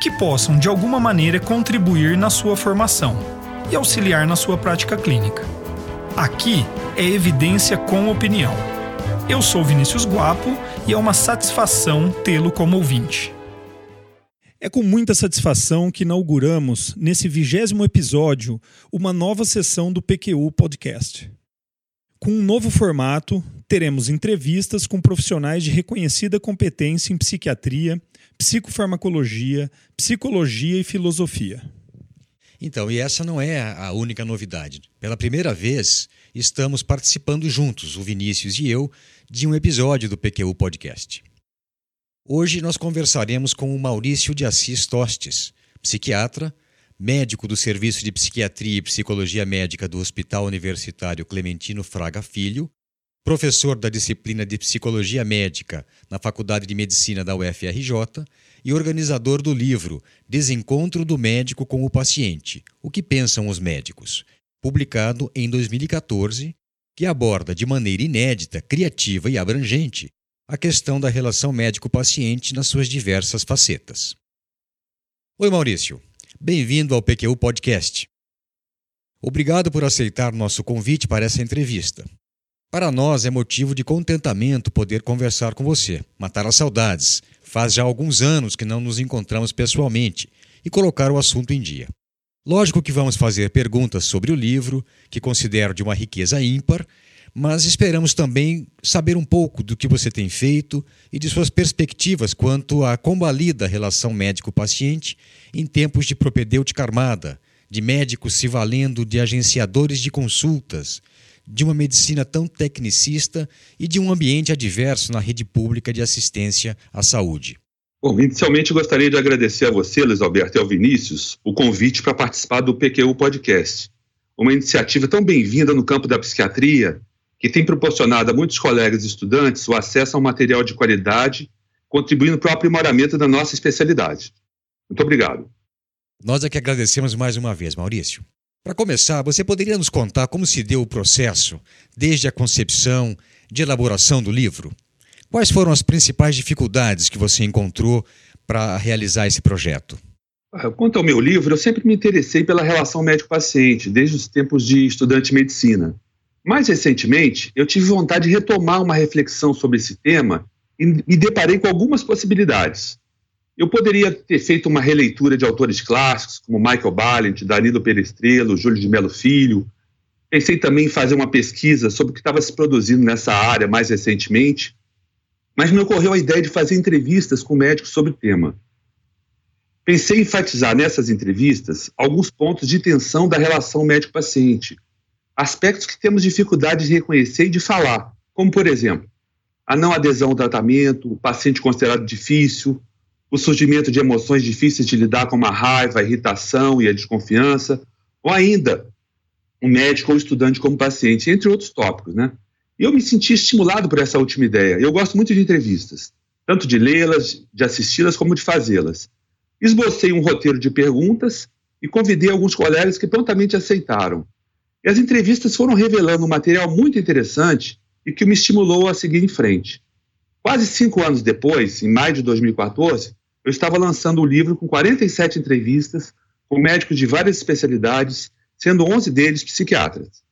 que possam de alguma maneira contribuir na sua formação e auxiliar na sua prática clínica. Aqui é evidência com opinião. Eu sou Vinícius Guapo e é uma satisfação tê-lo como ouvinte. É com muita satisfação que inauguramos, nesse vigésimo episódio, uma nova sessão do PQU Podcast. Com um novo formato, teremos entrevistas com profissionais de reconhecida competência em psiquiatria, psicofarmacologia, psicologia e filosofia. Então, e essa não é a única novidade. Pela primeira vez, estamos participando juntos, o Vinícius e eu, de um episódio do PQU Podcast. Hoje nós conversaremos com o Maurício de Assis Tostes, psiquiatra, médico do Serviço de Psiquiatria e Psicologia Médica do Hospital Universitário Clementino Fraga Filho professor da disciplina de Psicologia Médica na Faculdade de Medicina da UFRJ e organizador do livro Desencontro do Médico com o Paciente: O que pensam os médicos, publicado em 2014, que aborda de maneira inédita, criativa e abrangente a questão da relação médico-paciente nas suas diversas facetas. Oi, Maurício. Bem-vindo ao PQU Podcast. Obrigado por aceitar nosso convite para essa entrevista. Para nós é motivo de contentamento poder conversar com você, matar as saudades. Faz já alguns anos que não nos encontramos pessoalmente e colocar o assunto em dia. Lógico que vamos fazer perguntas sobre o livro, que considero de uma riqueza ímpar, mas esperamos também saber um pouco do que você tem feito e de suas perspectivas quanto à combalida relação médico-paciente em tempos de propedêutica armada, de médicos se valendo de agenciadores de consultas, de uma medicina tão tecnicista e de um ambiente adverso na rede pública de assistência à saúde. Bom, inicialmente gostaria de agradecer a você, Luiz Alberto e ao Vinícius, o convite para participar do PQU Podcast, uma iniciativa tão bem-vinda no campo da psiquiatria, que tem proporcionado a muitos colegas e estudantes o acesso a um material de qualidade, contribuindo para o aprimoramento da nossa especialidade. Muito obrigado. Nós é que agradecemos mais uma vez, Maurício. Para começar, você poderia nos contar como se deu o processo, desde a concepção, de elaboração do livro? Quais foram as principais dificuldades que você encontrou para realizar esse projeto? Ah, quanto ao meu livro, eu sempre me interessei pela relação médico-paciente, desde os tempos de estudante de medicina. Mais recentemente, eu tive vontade de retomar uma reflexão sobre esse tema e me deparei com algumas possibilidades. Eu poderia ter feito uma releitura de autores clássicos, como Michael Balint, Danilo Perestrelo, Júlio de Melo Filho. Pensei também em fazer uma pesquisa sobre o que estava se produzindo nessa área mais recentemente, mas me ocorreu a ideia de fazer entrevistas com médicos sobre o tema. Pensei em enfatizar nessas entrevistas alguns pontos de tensão da relação médico-paciente, aspectos que temos dificuldade de reconhecer e de falar, como, por exemplo, a não adesão ao tratamento, o paciente considerado difícil, o surgimento de emoções difíceis de lidar como a raiva, a irritação e a desconfiança, ou ainda um médico ou estudante como paciente, entre outros tópicos, né? Eu me senti estimulado por essa última ideia. Eu gosto muito de entrevistas, tanto de lê-las, de assisti-las, como de fazê-las. Esbocei um roteiro de perguntas e convidei alguns colegas que prontamente aceitaram. E as entrevistas foram revelando um material muito interessante e que me estimulou a seguir em frente. Quase cinco anos depois, em maio de 2014, eu estava lançando o um livro com 47 entrevistas com médicos de várias especialidades, sendo 11 deles psiquiatras.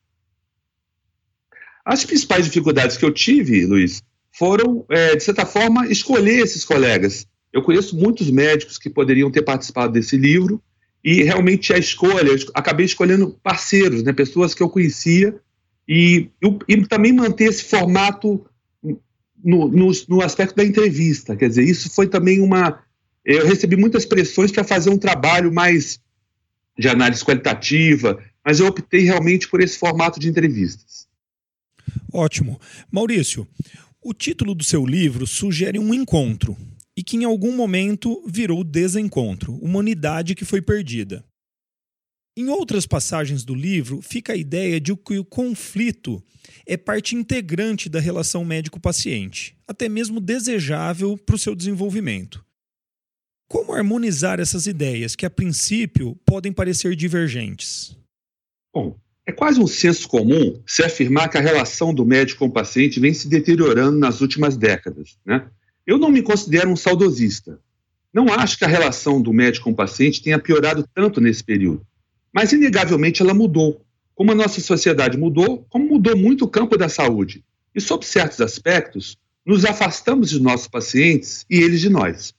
As principais dificuldades que eu tive, Luiz, foram, é, de certa forma, escolher esses colegas. Eu conheço muitos médicos que poderiam ter participado desse livro e realmente a escolha, acabei escolhendo parceiros, né, pessoas que eu conhecia e, e também manter esse formato no, no, no aspecto da entrevista. Quer dizer, isso foi também uma, eu recebi muitas pressões para fazer um trabalho mais de análise qualitativa, mas eu optei realmente por esse formato de entrevistas. Ótimo. Maurício, o título do seu livro sugere um encontro. E que em algum momento virou desencontro, uma unidade que foi perdida. Em outras passagens do livro, fica a ideia de que o conflito é parte integrante da relação médico-paciente, até mesmo desejável para o seu desenvolvimento. Como harmonizar essas ideias que, a princípio, podem parecer divergentes? Bom, é quase um senso comum se afirmar que a relação do médico com o paciente vem se deteriorando nas últimas décadas. Né? Eu não me considero um saudosista. Não acho que a relação do médico com o paciente tenha piorado tanto nesse período. Mas, inegavelmente, ela mudou. Como a nossa sociedade mudou, como mudou muito o campo da saúde. E, sob certos aspectos, nos afastamos de nossos pacientes e eles de nós.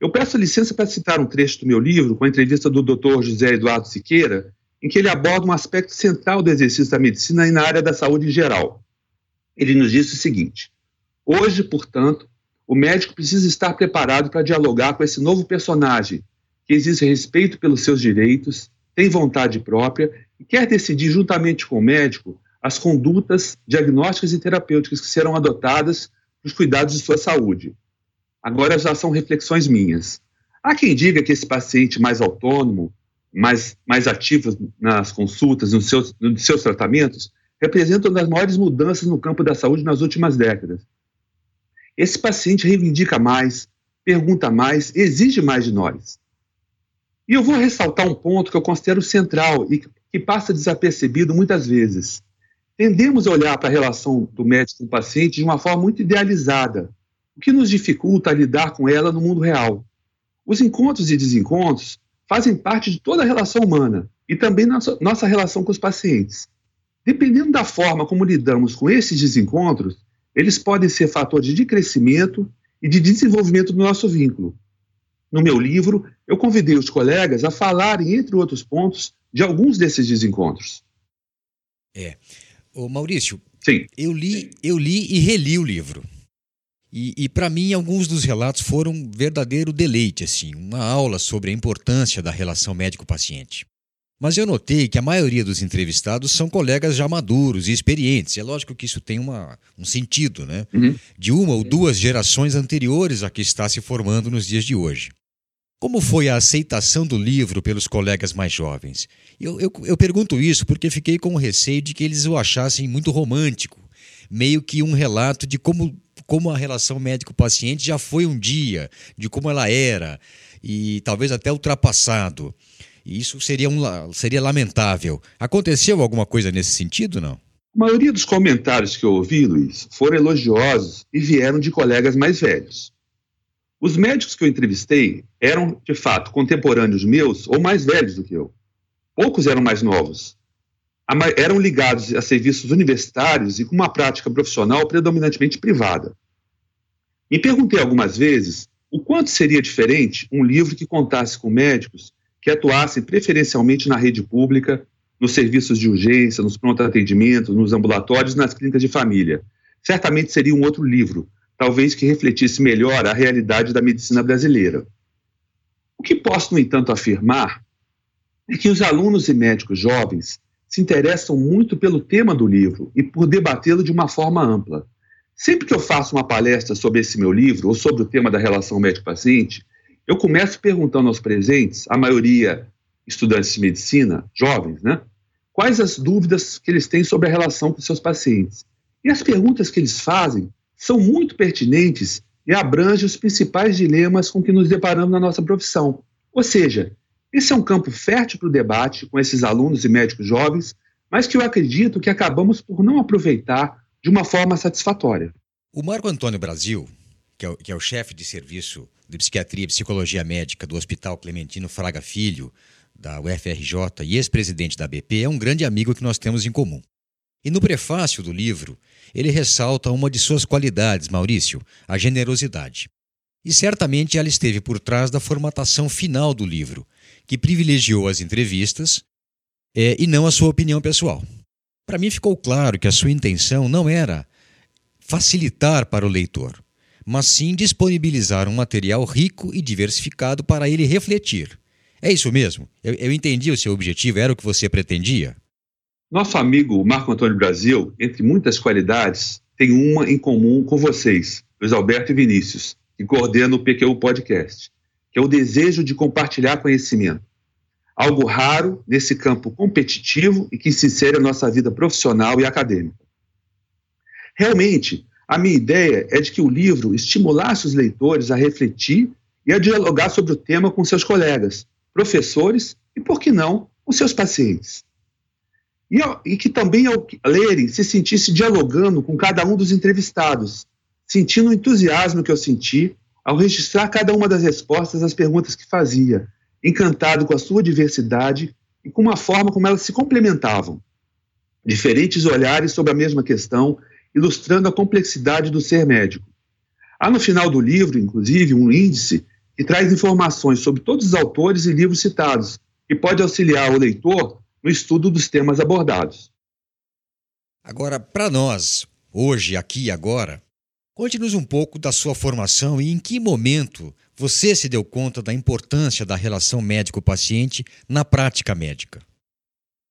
Eu peço licença para citar um trecho do meu livro, com a entrevista do Dr. José Eduardo Siqueira, em que ele aborda um aspecto central do exercício da medicina e na área da saúde em geral. Ele nos disse o seguinte: Hoje, portanto, o médico precisa estar preparado para dialogar com esse novo personagem, que exige respeito pelos seus direitos, tem vontade própria e quer decidir juntamente com o médico as condutas diagnósticas e terapêuticas que serão adotadas para os cuidados de sua saúde. Agora já são reflexões minhas. Há quem diga que esse paciente mais autônomo, mais, mais ativo nas consultas, nos seus, nos seus tratamentos, representa uma das maiores mudanças no campo da saúde nas últimas décadas. Esse paciente reivindica mais, pergunta mais, exige mais de nós. E eu vou ressaltar um ponto que eu considero central e que passa desapercebido muitas vezes. Tendemos a olhar para a relação do médico com o paciente de uma forma muito idealizada, o que nos dificulta lidar com ela no mundo real. Os encontros e desencontros fazem parte de toda a relação humana e também nossa, nossa relação com os pacientes. Dependendo da forma como lidamos com esses desencontros, eles podem ser fatores de crescimento e de desenvolvimento do nosso vínculo, no meu livro, eu convidei os colegas a falarem, entre outros pontos, de alguns desses desencontros. É. Ô Maurício, Sim. eu li, eu li e reli o livro. E, e para mim, alguns dos relatos foram um verdadeiro deleite, assim, uma aula sobre a importância da relação médico-paciente. Mas eu notei que a maioria dos entrevistados são colegas já maduros e experientes. É lógico que isso tem uma, um sentido, né? Uhum. De uma ou duas gerações anteriores a que está se formando nos dias de hoje. Como foi a aceitação do livro pelos colegas mais jovens? Eu, eu, eu, pergunto isso porque fiquei com o receio de que eles o achassem muito romântico, meio que um relato de como, como a relação médico-paciente já foi um dia, de como ela era, e talvez até ultrapassado. E isso seria, um, seria lamentável. Aconteceu alguma coisa nesse sentido, não? A maioria dos comentários que eu ouvi, Luiz, foram elogiosos e vieram de colegas mais velhos. Os médicos que eu entrevistei eram, de fato, contemporâneos meus ou mais velhos do que eu. Poucos eram mais novos. Eram ligados a serviços universitários e com uma prática profissional predominantemente privada. Me perguntei algumas vezes o quanto seria diferente um livro que contasse com médicos que atuassem preferencialmente na rede pública, nos serviços de urgência, nos pronto-atendimentos, nos ambulatórios, nas clínicas de família. Certamente seria um outro livro, talvez que refletisse melhor a realidade da medicina brasileira. O que posso, no entanto, afirmar é que os alunos e médicos jovens se interessam muito pelo tema do livro e por debatê-lo de uma forma ampla. Sempre que eu faço uma palestra sobre esse meu livro ou sobre o tema da relação médico-paciente, eu começo perguntando aos presentes, a maioria estudantes de medicina, jovens, né? Quais as dúvidas que eles têm sobre a relação com seus pacientes. E as perguntas que eles fazem são muito pertinentes e abrangem os principais dilemas com que nos deparamos na nossa profissão. Ou seja, esse é um campo fértil para o debate com esses alunos e médicos jovens, mas que eu acredito que acabamos por não aproveitar de uma forma satisfatória. O Marco Antônio Brasil, que é o, que é o chefe de serviço de psiquiatria e psicologia médica do Hospital Clementino Fraga Filho, da UFRJ e ex-presidente da BP, é um grande amigo que nós temos em comum. E no prefácio do livro, ele ressalta uma de suas qualidades, Maurício, a generosidade. E certamente ela esteve por trás da formatação final do livro, que privilegiou as entrevistas é, e não a sua opinião pessoal. Para mim ficou claro que a sua intenção não era facilitar para o leitor, mas sim disponibilizar um material rico e diversificado para ele refletir. É isso mesmo? Eu, eu entendi o seu objetivo, era o que você pretendia? Nosso amigo Marco Antônio Brasil, entre muitas qualidades, tem uma em comum com vocês, Luiz Alberto e Vinícius. que coordena o PQU Podcast, que é o desejo de compartilhar conhecimento. Algo raro nesse campo competitivo e que se insere na nossa vida profissional e acadêmica. Realmente, a minha ideia é de que o livro estimulasse os leitores a refletir e a dialogar sobre o tema com seus colegas, professores e, por que não, com seus pacientes. E, e que também, ao lerem, se sentisse dialogando com cada um dos entrevistados, sentindo o entusiasmo que eu senti ao registrar cada uma das respostas às perguntas que fazia, encantado com a sua diversidade e com a forma como elas se complementavam. Diferentes olhares sobre a mesma questão, ilustrando a complexidade do ser médico. Há no final do livro, inclusive, um índice que traz informações sobre todos os autores e livros citados, que pode auxiliar o leitor no estudo dos temas abordados. Agora, para nós, hoje, aqui e agora, conte-nos um pouco da sua formação e em que momento você se deu conta da importância da relação médico-paciente na prática médica.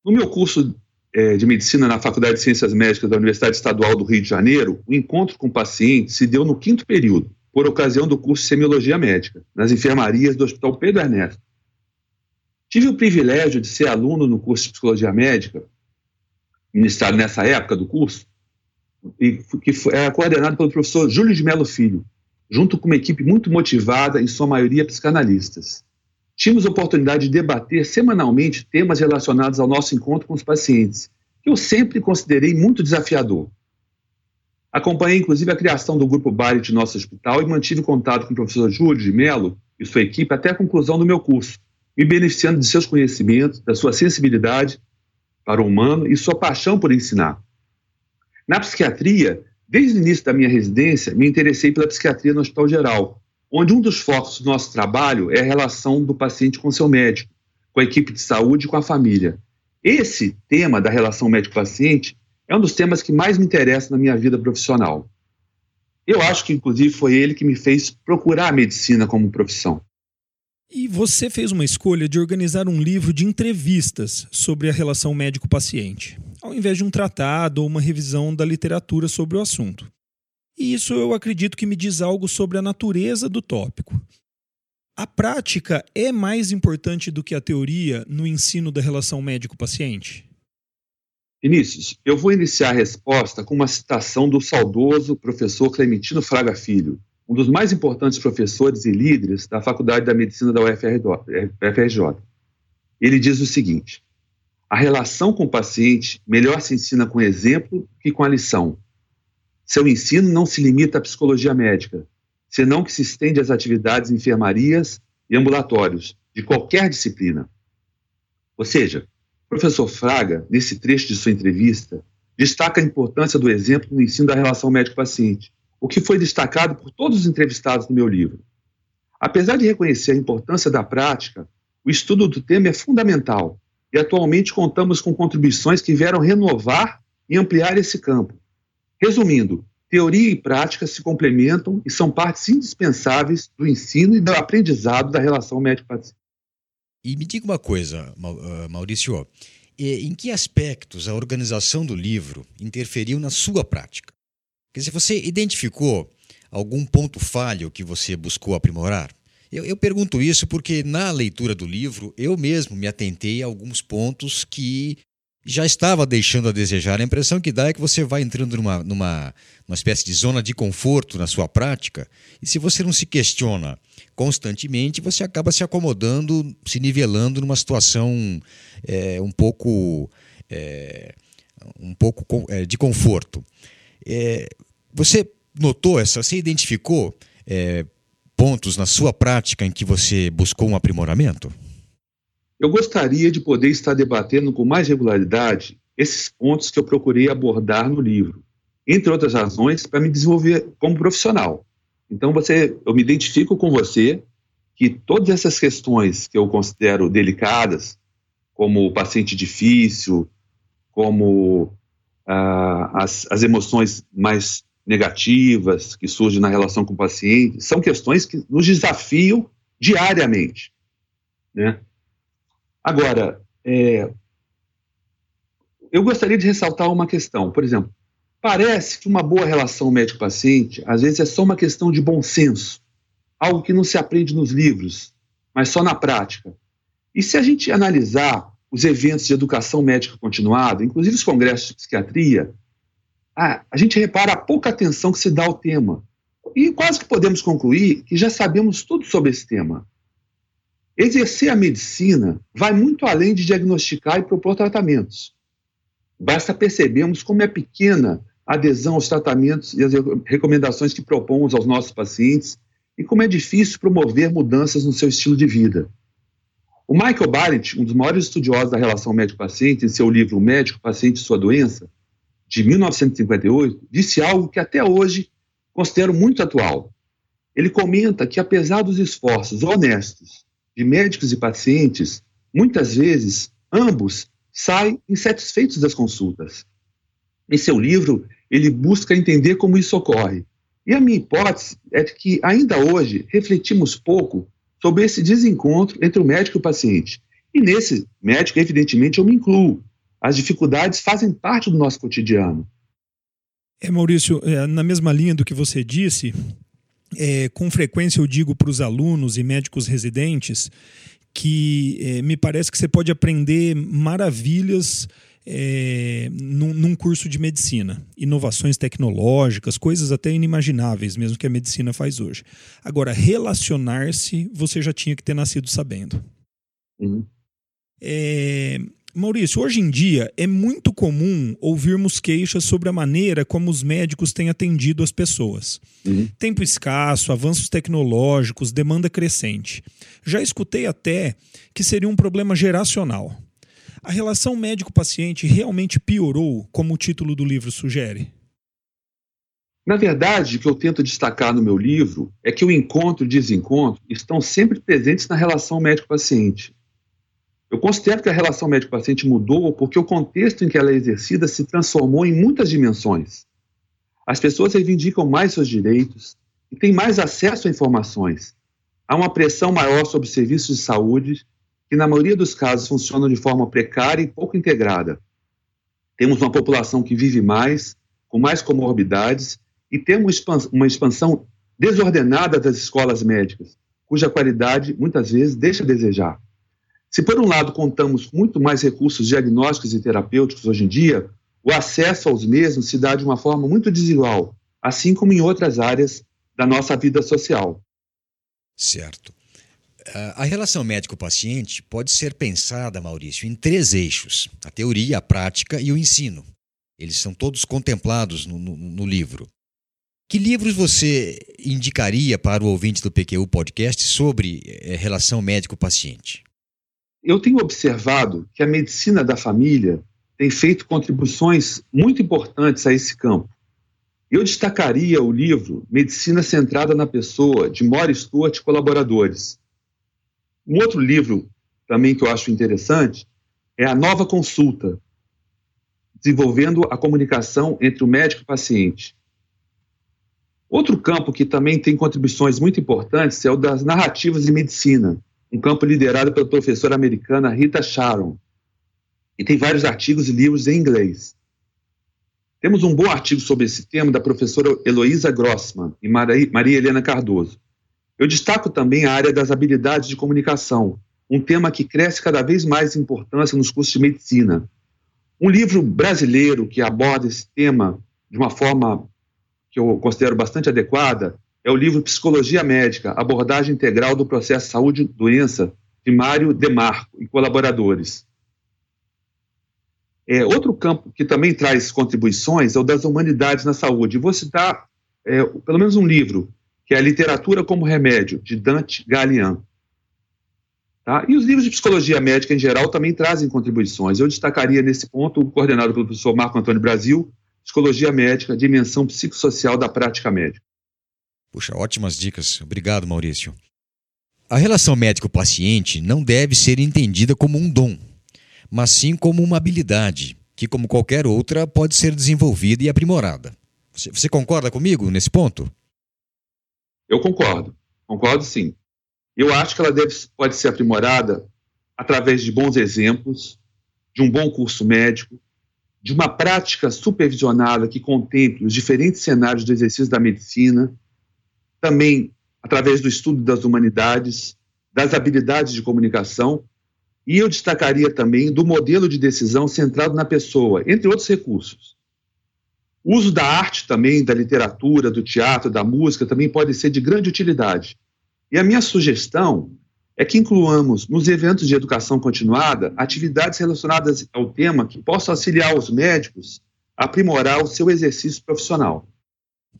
No meu curso é, de medicina na Faculdade de Ciências Médicas da Universidade Estadual do Rio de Janeiro, o encontro com o paciente se deu no quinto período, por ocasião do curso de Semiologia Médica, nas enfermarias do Hospital Pedro Ernesto. Tive o privilégio de ser aluno no curso de Psicologia Médica, ministrado nessa época do curso, e que era coordenado pelo professor Júlio de Melo Filho, junto com uma equipe muito motivada, em sua maioria psicanalistas. Tínhamos oportunidade de debater semanalmente temas relacionados ao nosso encontro com os pacientes, que eu sempre considerei muito desafiador. Acompanhei, inclusive, a criação do grupo Bari de nosso hospital e mantive contato com o professor Júlio de Mello e sua equipe até a conclusão do meu curso, me beneficiando de seus conhecimentos, da sua sensibilidade para o humano e sua paixão por ensinar. Na psiquiatria, desde o início da minha residência, me interessei pela psiquiatria no Hospital Geral, onde um dos focos do nosso trabalho é a relação do paciente com seu médico, com a equipe de saúde e com a família. Esse tema da relação médico-paciente é um dos temas que mais me interessa na minha vida profissional. Eu acho que, inclusive, foi ele que me fez procurar a medicina como profissão. E você fez uma escolha de organizar um livro de entrevistas sobre a relação médico-paciente, ao invés de um tratado ou uma revisão da literatura sobre o assunto. E isso eu acredito que me diz algo sobre a natureza do tópico. A prática é mais importante do que a teoria no ensino da relação médico-paciente? Vinícius, eu vou iniciar a resposta com uma citação do saudoso professor Clementino Fraga Filho, um dos mais importantes professores e líderes da Faculdade da Medicina da UFRJ. Ele diz o seguinte: a relação com o paciente melhor se ensina com exemplo que com a lição. Seu ensino não se limita à psicologia médica, senão que se estende às atividades em enfermarias e ambulatórios de qualquer disciplina. Ou seja, o professor Fraga, nesse trecho de sua entrevista, destaca a importância do exemplo no ensino da relação médico-paciente o que foi destacado por todos os entrevistados no meu livro. Apesar de reconhecer a importância da prática, o estudo do tema é fundamental e atualmente contamos com contribuições que vieram renovar e ampliar esse campo. Resumindo, teoria e prática se complementam e são partes indispensáveis do ensino e do aprendizado da relação médico-paciente. E me diga uma coisa, ah, Maurício, em que aspectos a organização do livro interferiu na sua prática? Quer dizer, você identificou algum ponto falho que você buscou aprimorar? Eu, eu, pergunto isso porque na leitura do livro eu mesmo me atentei a alguns pontos que já estava deixando a desejar. A impressão que dá é que você vai entrando numa, numa uma espécie de zona de conforto na sua prática e se você não se questiona constantemente, você acaba se acomodando, se nivelando numa situação é, um pouco, é, um pouco é, de conforto. É, você notou essa, você identificou é, pontos na sua prática em que você buscou um aprimoramento? Eu gostaria de poder estar debatendo com mais regularidade esses pontos que eu procurei abordar no livro, entre outras razões, para me desenvolver como profissional. Então, você, eu me identifico com você que todas essas questões que eu considero delicadas, como o paciente difícil, como ah, as, as emoções mais negativas que surgem na relação com o paciente, são questões que nos desafiam diariamente. Né? Agora, é, eu gostaria de ressaltar uma questão. Por exemplo, parece que uma boa relação médico-paciente, às vezes, é só uma questão de bom senso, algo que não se aprende nos livros, mas só na prática. E se a gente analisar os eventos de educação médica continuada, inclusive os congressos de psiquiatria, a, a gente repara a pouca atenção que se dá ao tema. E quase que podemos concluir que já sabemos tudo sobre esse tema. Exercer a medicina vai muito além de diagnosticar e propor tratamentos. Basta percebermos como é pequena a adesão aos tratamentos e às recomendações que propomos aos nossos pacientes e como é difícil promover mudanças no seu estilo de vida. O Michael Barrett, um dos maiores estudiosos da relação médico-paciente, em seu livro Médico-Paciente e Sua Doença, de 1958, disse algo que até hoje considero muito atual. Ele comenta que, apesar dos esforços honestos de médicos e pacientes, muitas vezes ambos saem insatisfeitos das consultas. Em seu livro, ele busca entender como isso ocorre. E a minha hipótese é que, ainda hoje, refletimos pouco sobre esse desencontro entre o médico e o paciente. E nesse médico, evidentemente, eu me incluo. As dificuldades fazem parte do nosso cotidiano. É, Maurício, é, na mesma linha do que você disse, é, com frequência eu digo para os alunos e médicos residentes que é, me parece que você pode aprender maravilhas é, num, num, curso de medicina. Inovações tecnológicas, coisas até inimagináveis, mesmo que a medicina faz hoje. Agora, relacionar-se, você já tinha que ter nascido sabendo. Uhum. É, Maurício, hoje em dia é muito comum ouvirmos queixas sobre a maneira como os médicos têm atendido as pessoas. Uhum. Tempo escasso, avanços tecnológicos, demanda crescente. Já escutei até que seria um problema geracional. A relação médico-paciente realmente piorou, como o título do livro sugere? Na verdade, o que eu tento destacar no meu livro é que o encontro e o desencontro estão sempre presentes na relação médico-paciente. Eu considero que a relação médico-paciente mudou porque o contexto em que ela é exercida se transformou em muitas dimensões. As pessoas reivindicam mais seus direitos e têm mais acesso a informações. Há uma pressão maior sobre serviços de saúde que, na maioria dos casos, funcionam de forma precária e pouco integrada. Temos uma população que vive mais, com mais comorbidades, e temos uma expansão desordenada das escolas médicas, cuja qualidade muitas vezes deixa a desejar. Se, por um lado, contamos muito mais recursos diagnósticos e terapêuticos hoje em dia, o acesso aos mesmos se dá de uma forma muito desigual, assim como em outras áreas da nossa vida social. Certo. Ah, a relação médico-paciente pode ser pensada, Maurício, em três eixos: a teoria, a prática e o ensino. Eles são todos contemplados no, no, no livro. Que livros você indicaria para o ouvinte do PQU Podcast sobre eh, relação médico-paciente? Eu tenho observado que a medicina da família tem feito contribuições muito importantes a esse campo. Eu destacaria o livro Medicina Centrada na Pessoa, de Mori Stuart e colaboradores. Um outro livro também que eu acho interessante é A Nova Consulta, desenvolvendo a comunicação entre o médico e o paciente. Outro campo que também tem contribuições muito importantes é o das narrativas de medicina, um campo liderado pela professora americana Rita Sharon. E tem vários artigos e livros em inglês. Temos um bom artigo sobre esse tema da professora Heloísa Grossman e Maria Helena Cardoso. Eu destaco também a área das habilidades de comunicação, um tema que cresce cada vez mais em importância nos cursos de medicina. Um livro brasileiro que aborda esse tema de uma forma que eu considero bastante adequada é o livro Psicologia Médica, abordagem integral do processo saúde-doença, de Mário Demarco e colaboradores. É, outro campo que também traz contribuições é o das humanidades na saúde. vou citar é, pelo menos um livro, que é a Literatura como Remédio, de Dante Gallian. Tá? E os livros de psicologia médica, em geral, também trazem contribuições. Eu destacaria nesse ponto o coordenado pelo professor Marco Antônio Brasil, Psicologia Médica, Dimensão Psicossocial da Prática Médica. Puxa, ótimas dicas. Obrigado, Maurício. A relação médico-paciente não deve ser entendida como um dom, mas sim como uma habilidade, que, como qualquer outra, pode ser desenvolvida e aprimorada. Você, concorda comigo nesse ponto? Eu concordo. Concordo sim. Eu acho que ela deve, pode ser aprimorada através de bons exemplos, de um bom curso médico, de uma prática supervisionada que contemple os diferentes cenários do exercício da medicina, também através do estudo das humanidades, das habilidades de comunicação, e eu destacaria também do modelo de decisão centrado na pessoa, entre outros recursos. O uso da arte também, da literatura, do teatro, da música, também pode ser de grande utilidade. E a minha sugestão é que incluamos nos eventos de educação continuada atividades relacionadas ao tema que possam auxiliar os médicos a aprimorar o seu exercício profissional.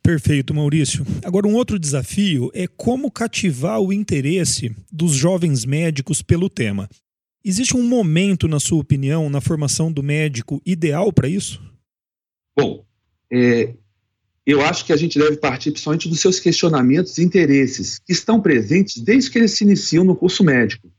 Perfeito, Maurício. Agora, um outro desafio é como cativar o interesse dos jovens médicos pelo tema. Existe um momento, na sua opinião, na formação do médico ideal para isso? Bom, é, eu acho que a gente deve partir principalmente dos seus questionamentos e interesses, que estão presentes desde que eles se iniciam no curso médico.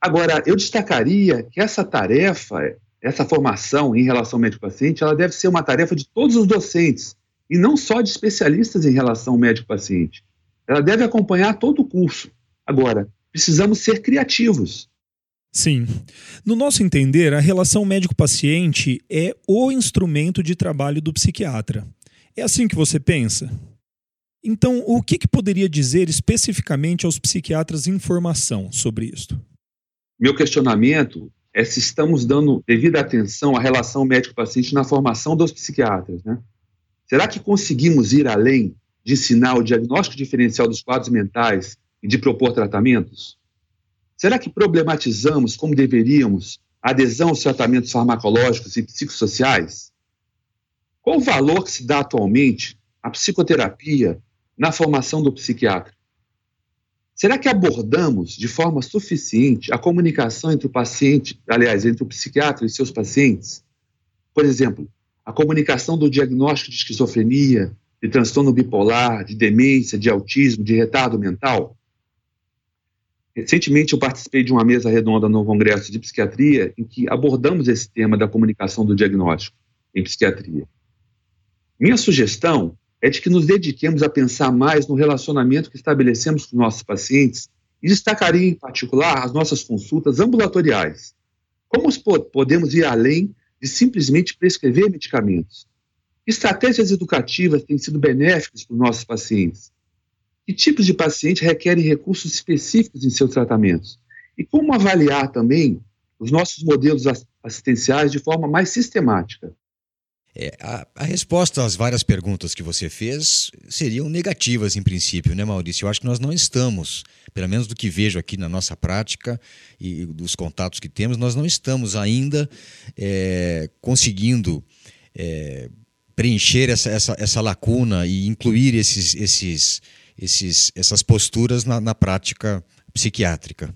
Agora, eu destacaria que essa tarefa, essa formação em relação médico-paciente, ela deve ser uma tarefa de todos os docentes, e não só de especialistas em relação médico-paciente. Ela deve acompanhar todo o curso. Agora, precisamos ser criativos. Sim. No nosso entender, a relação médico-paciente é o instrumento de trabalho do psiquiatra. É assim que você pensa? Então, o que, que poderia dizer especificamente aos psiquiatras em formação sobre isto? Meu questionamento é se estamos dando devida atenção à relação médico-paciente na formação dos psiquiatras. Né? Será que conseguimos ir além de ensinar o diagnóstico diferencial dos quadros mentais e de propor tratamentos? Será que problematizamos como deveríamos a adesão aos tratamentos farmacológicos e psicossociais? Qual o valor que se dá atualmente à psicoterapia na formação do psiquiatra? Será que abordamos de forma suficiente a comunicação entre o paciente, aliás, entre o psiquiatra e seus pacientes? Por exemplo, a comunicação do diagnóstico de esquizofrenia, de transtorno bipolar, de demência, de autismo, de retardo mental? Recentemente eu participei de uma mesa redonda no Congresso de Psiquiatria em que abordamos esse tema da comunicação do diagnóstico em psiquiatria. Minha sugestão é de que nos dediquemos a pensar mais no relacionamento que estabelecemos com nossos pacientes e destacaria em particular as nossas consultas ambulatoriais. Como podemos ir além de simplesmente prescrever medicamentos? Estratégias educativas têm sido benéficas para os nossos pacientes? Que tipos de pacientes requerem recursos específicos em seus tratamentos? E como avaliar também os nossos modelos assistenciais de forma mais sistemática? É, a, a, resposta às várias perguntas que você fez seriam negativas em princípio, né, Maurício? Eu acho que nós não estamos, pelo menos do que vejo aqui na nossa prática e dos contatos que temos, nós não estamos ainda é, conseguindo é, preencher essa, essa, essa lacuna e incluir esses, esses, esses, essas posturas na, na prática psiquiátrica.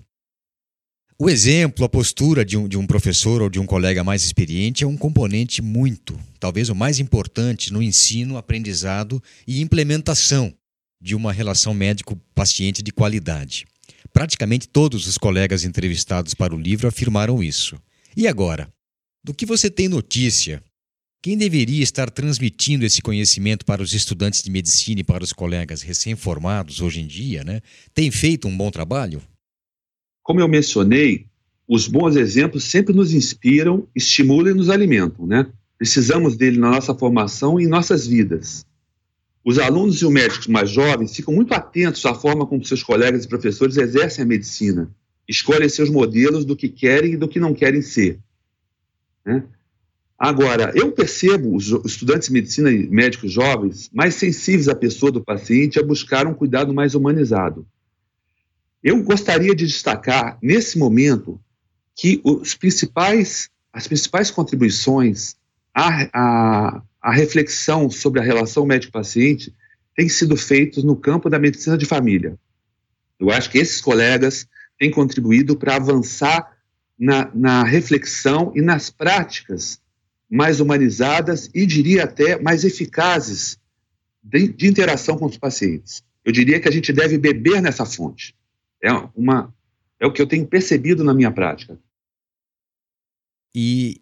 O exemplo, a postura de um, de um professor ou de um colega mais experiente é um componente muito, talvez o mais importante no ensino, aprendizado e implementação de uma relação médico-paciente de qualidade. Praticamente todos os colegas entrevistados para o livro afirmaram isso. E agora? Do que você tem notícia? Quem deveria estar transmitindo esse conhecimento para os estudantes de medicina e para os colegas recém-formados hoje em dia, né? Tem feito um bom trabalho? Como eu mencionei, os bons exemplos sempre nos inspiram, estimulam e nos alimentam, né? Precisamos dele na nossa formação e em nossas vidas. Os alunos e os médicos mais jovens ficam muito atentos à forma como seus colegas e professores exercem a medicina, escolhem seus modelos do que querem e do que não querem ser. Né? Agora, eu percebo os estudantes de medicina e médicos jovens mais sensíveis à pessoa do paciente a buscar um cuidado mais humanizado. Eu gostaria de destacar, nesse momento, que os principais, as principais contribuições à, à, à reflexão sobre a relação médico-paciente têm sido feitas no campo da medicina de família. Eu acho que esses colegas têm contribuído para avançar na, na reflexão e nas práticas mais humanizadas e, diria até, mais eficazes de, de interação com os pacientes. Eu diria que a gente deve beber nessa fonte. É, uma, é o que eu tenho percebido na minha prática. E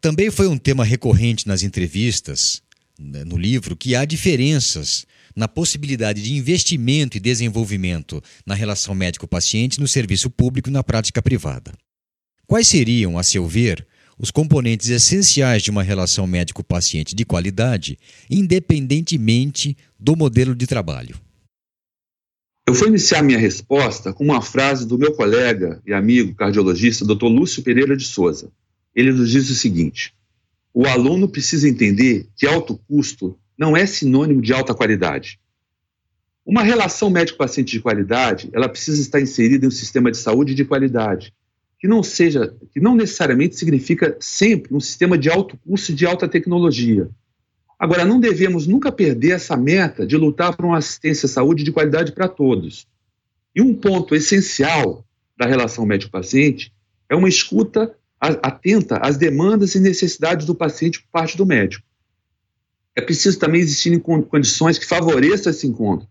também foi um tema recorrente nas entrevistas, né, no livro, que há diferenças na possibilidade de investimento e desenvolvimento na relação médico-paciente no serviço público e na prática privada. Quais seriam, a seu ver, os componentes essenciais de uma relação médico-paciente de qualidade, independentemente do modelo de trabalho? Eu vou iniciar minha resposta com uma frase do meu colega e amigo cardiologista, Dr. Lúcio Pereira de Souza. Ele nos diz o seguinte: o aluno precisa entender que alto custo não é sinônimo de alta qualidade. Uma relação médico-paciente de qualidade, ela precisa estar inserida em um sistema de saúde de qualidade, que não seja, que não necessariamente significa sempre um sistema de alto custo e de alta tecnologia. Agora, não devemos nunca perder essa meta de lutar por uma assistência à saúde de qualidade para todos. E um ponto essencial da relação médico-paciente é uma escuta atenta às demandas e necessidades do paciente por parte do médico. É preciso também existirem condições que favoreçam esse encontro,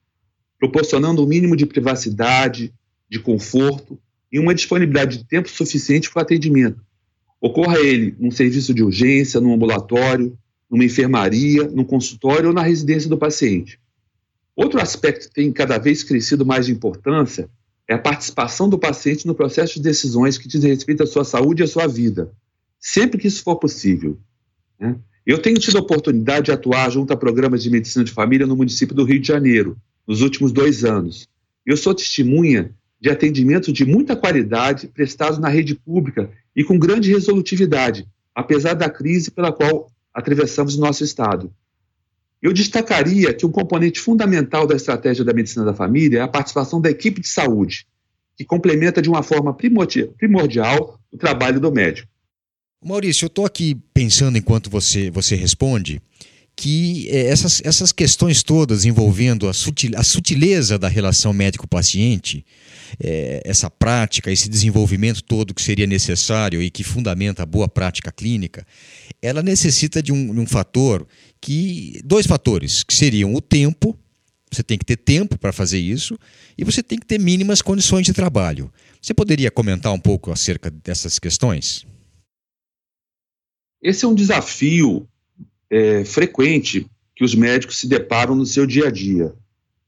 proporcionando o um mínimo de privacidade, de conforto e uma disponibilidade de tempo suficiente para o atendimento. Ocorra ele num serviço de urgência, num ambulatório, numa enfermaria, num consultório ou na residência do paciente. Outro aspecto que tem cada vez crescido mais de importância é a participação do paciente no processo de decisões que dizem respeito à sua saúde e à sua vida, sempre que isso for possível. Né? Eu tenho tido a oportunidade de atuar junto a programas de medicina de família no município do Rio de Janeiro, nos últimos dois anos. Eu sou testemunha de atendimentos de muita qualidade prestados na rede pública e com grande resolutividade, apesar da crise pela qual atravessamos no nosso Estado. Eu destacaria que um componente fundamental da estratégia da medicina da família é a participação da equipe de saúde, que complementa de uma forma primordial o trabalho do médico. Maurício, eu estou aqui pensando enquanto você, você responde que é, essas, essas questões todas envolvendo a, sutil, a sutileza da relação médico-paciente, é, essa prática, esse desenvolvimento todo que seria necessário e que fundamenta a boa prática clínica, ela necessita de um, um fator que. dois fatores, que seriam o tempo, você tem que ter tempo para fazer isso, e você tem que ter mínimas condições de trabalho. Você poderia comentar um pouco acerca dessas questões? Esse é um desafio é, frequente que os médicos se deparam no seu dia a dia.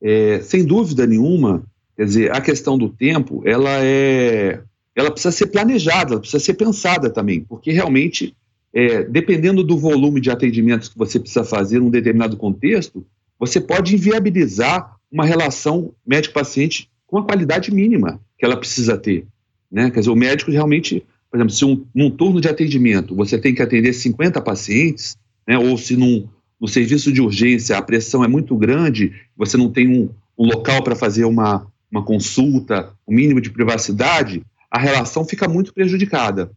É, sem dúvida nenhuma, quer dizer, a questão do tempo, ela é, ela precisa ser planejada, ela precisa ser pensada também, porque realmente, é, dependendo do volume de atendimentos que você precisa fazer num determinado contexto, você pode inviabilizar uma relação médico-paciente com a qualidade mínima que ela precisa ter. Né? Quer dizer, o médico realmente, por exemplo, se um, num turno de atendimento você tem que atender 50 pacientes, né, ou se num, no serviço de urgência a pressão é muito grande, você não tem um, um local para fazer uma, uma consulta, o um mínimo de privacidade, a relação fica muito prejudicada.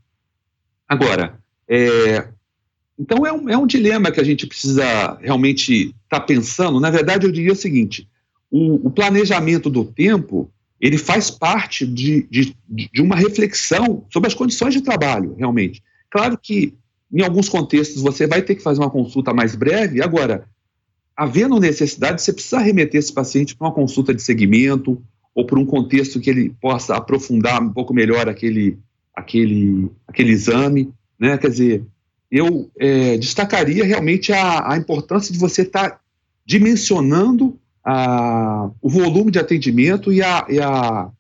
Agora, é, então é um, é um dilema que a gente precisa realmente estar tá pensando. Na verdade, eu diria o seguinte: o, o planejamento do tempo ele faz parte de, de, de uma reflexão sobre as condições de trabalho, realmente. Claro que em alguns contextos, você vai ter que fazer uma consulta mais breve. Agora, havendo necessidade, você precisa remeter esse paciente para uma consulta de segmento ou para um contexto que ele possa aprofundar um pouco melhor aquele, aquele, aquele exame. Né? Quer dizer, eu é, destacaria realmente a, a, importância de você estar tá dimensionando a, o volume de atendimento e a, e a,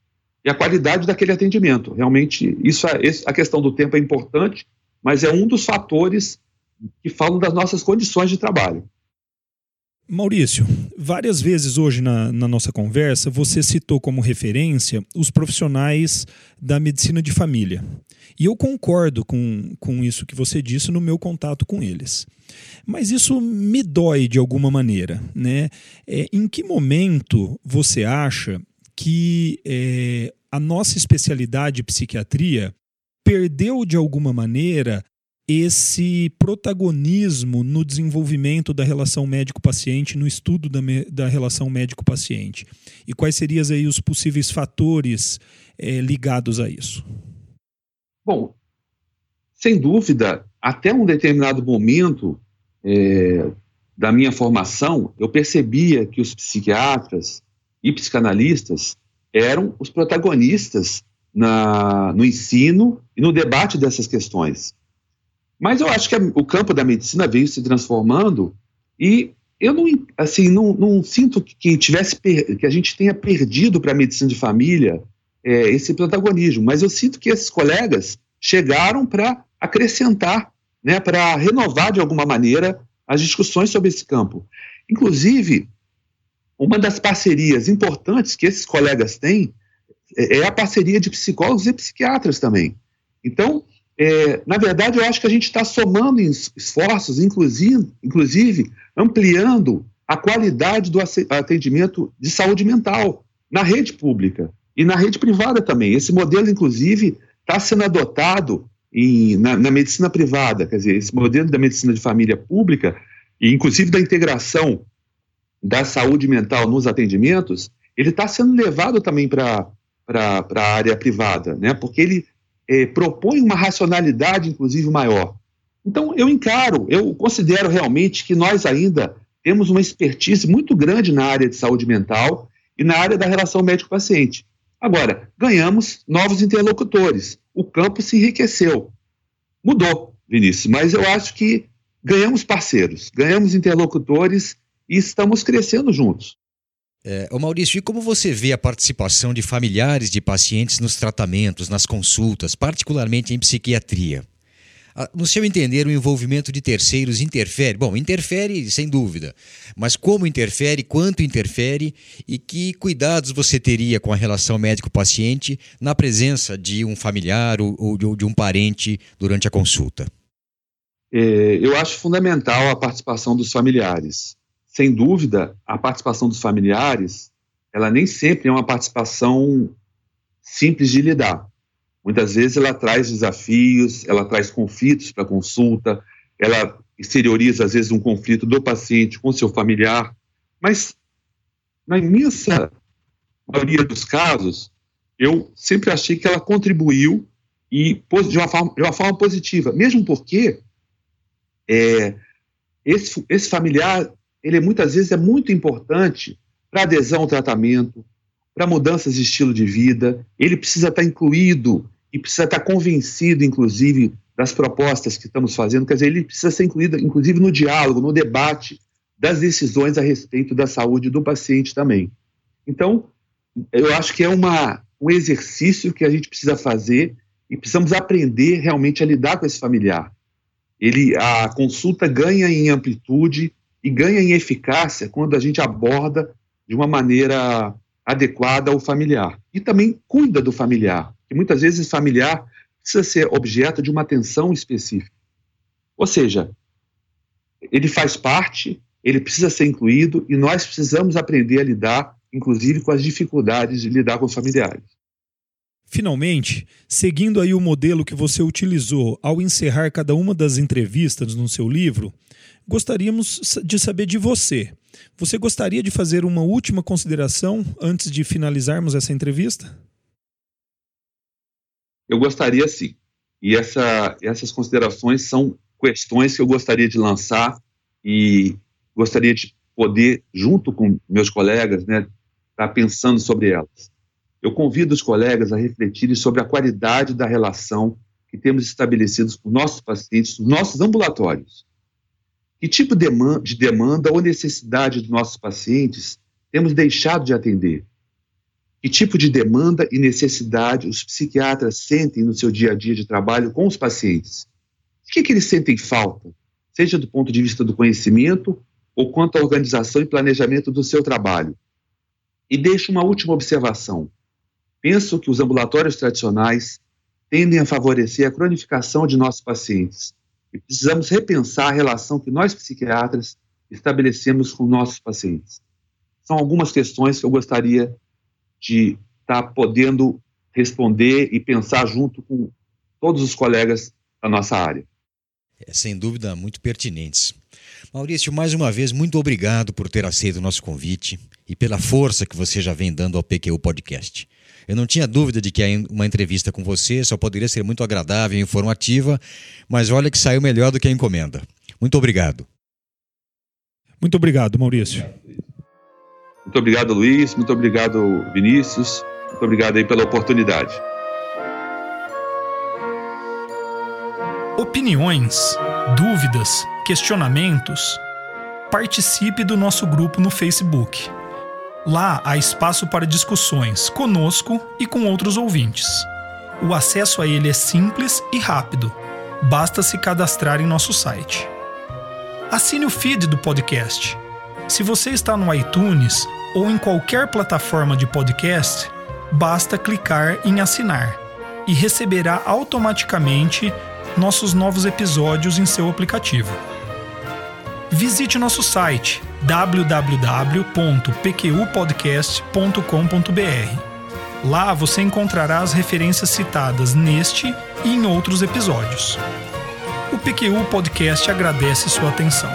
e a qualidade daquele atendimento. Realmente, isso é, a questão do tempo é importante mas é um dos fatores que falam das nossas condições de trabalho. Maurício, várias vezes hoje na, na, nossa conversa você citou como referência os profissionais da medicina de família. E eu concordo com, com isso que você disse no meu contato com eles. Mas isso me dói de alguma maneira. Né? É, em que momento você acha que é, a nossa especialidade psiquiatria perdeu de alguma maneira esse protagonismo no desenvolvimento da relação médico-paciente, no estudo da, da relação médico-paciente? E quais seriam aí os possíveis fatores é, ligados a isso? Bom, sem dúvida, até um determinado momento é, da minha formação, eu percebia que os psiquiatras e psicanalistas eram os protagonistas na, no ensino e no debate dessas questões. Mas eu acho que a, o campo da medicina veio se transformando e eu não, assim, não, não sinto que, tivesse que a gente tenha perdido para a medicina de família é, esse protagonismo, mas eu sinto que esses colegas chegaram para acrescentar, né, para renovar de alguma maneira as discussões sobre esse campo. Inclusive, uma das parcerias importantes que esses colegas têm é, é a parceria de psicólogos e psiquiatras também. Então, é, na verdade, eu acho que a gente está somando esforços, inclusive, inclusive ampliando a qualidade do atendimento de saúde mental na rede pública e na rede privada também. Esse modelo, inclusive, está sendo adotado em, na, na, medicina privada, quer dizer, esse modelo da medicina de família pública, e inclusive da integração da saúde mental nos atendimentos, ele está sendo levado também para a área privada, né? porque ele é, propõe uma racionalidade, inclusive, maior. Então, eu encaro, eu considero realmente que nós ainda temos uma expertise muito grande na área de saúde mental e na área da relação médico-paciente. Agora, ganhamos novos interlocutores. O campo se enriqueceu. Mudou, Vinícius, mas eu acho que ganhamos parceiros, ganhamos interlocutores e estamos crescendo juntos. É, Maurício, e como você vê a participação de familiares de pacientes nos tratamentos, nas consultas, particularmente em psiquiatria? Ah, no seu entender, o envolvimento de terceiros interfere? Bom, interfere sem dúvida, mas como interfere, quanto interfere e que cuidados você teria com a relação médico-paciente na presença de um familiar ou de um parente durante a consulta? É, eu acho fundamental a participação dos familiares. Sem dúvida, a participação dos familiares, ela nem sempre é uma participação simples de lidar. Muitas vezes ela traz desafios, ela traz conflitos para a consulta, ela exterioriza, às vezes, um conflito do paciente com seu familiar, mas na imensa maioria dos casos, eu sempre achei que ela contribuiu e de uma forma, de uma forma positiva, mesmo porque é, esse, esse familiar, ele muitas vezes é muito importante para adesão ao tratamento, para mudanças de estilo de vida, ele precisa estar incluído e precisa estar convencido, inclusive, das propostas que estamos fazendo, quer dizer, ele precisa ser incluído, inclusive, no diálogo, no debate das decisões a respeito da saúde do paciente também. Então, eu acho que é uma, um exercício que a gente precisa fazer e precisamos aprender realmente a lidar com esse familiar. Ele, a consulta ganha em amplitude e ganha em eficácia quando a gente aborda de uma maneira adequada o familiar. E também cuida do familiar, que muitas vezes familiar precisa ser objeto de uma atenção específica. Ou seja, ele faz parte, ele precisa ser incluído e nós precisamos aprender a lidar, inclusive, com as dificuldades de lidar com os familiares. Finalmente, seguindo aí o modelo que você utilizou ao encerrar cada uma das entrevistas no seu livro, gostaríamos de saber de você. Você gostaria de fazer uma última consideração antes de finalizarmos essa entrevista? Eu gostaria sim. E essa, essas considerações são questões que eu gostaria de lançar e gostaria de poder, junto com meus colegas, né, estar tá pensando sobre elas. Eu convido os colegas a refletirem sobre a qualidade da relação que temos estabelecidos com nossos pacientes, nos nossos ambulatórios. Que tipo de demanda ou necessidade dos nossos pacientes temos deixado de atender? Que tipo de demanda e necessidade os psiquiatras sentem no seu dia a dia de trabalho com os pacientes? O que, que eles sentem falta, seja do ponto de vista do conhecimento ou quanto à organização e planejamento do seu trabalho? E deixo uma última observação. Penso que os ambulatórios tradicionais tendem a favorecer a cronificação de nossos pacientes e precisamos repensar a relação que nós psiquiatras estabelecemos com nossos pacientes. São algumas questões que eu gostaria de estar tá podendo responder e pensar junto com todos os colegas da nossa área. É, sem dúvida, muito pertinentes. Maurício, mais uma vez, muito obrigado por ter aceito o nosso convite e pela força que você já vem dando ao PQ Podcast. Eu não tinha dúvida de que uma entrevista com você só poderia ser muito agradável e informativa, mas olha que saiu melhor do que a encomenda. Muito obrigado. Muito obrigado, Maurício. Muito obrigado, Luiz. Muito obrigado, Vinícius. Muito obrigado aí pela oportunidade. Opiniões, dúvidas, questionamentos? Participe do nosso grupo no Facebook Lá há espaço para discussões conosco e com outros ouvintes. O acesso a ele é simples e rápido. Basta se cadastrar em nosso site. Assine o feed do podcast. Se você está no iTunes, ou em qualquer plataforma de podcast, basta clicar em assinar e receberá automaticamente nossos novos episódios em seu aplicativo. Visite nosso site www.pqpodcast.com.br. Lá você encontrará as referências citadas neste e em outros episódios. O PQU Podcast agradece sua atenção.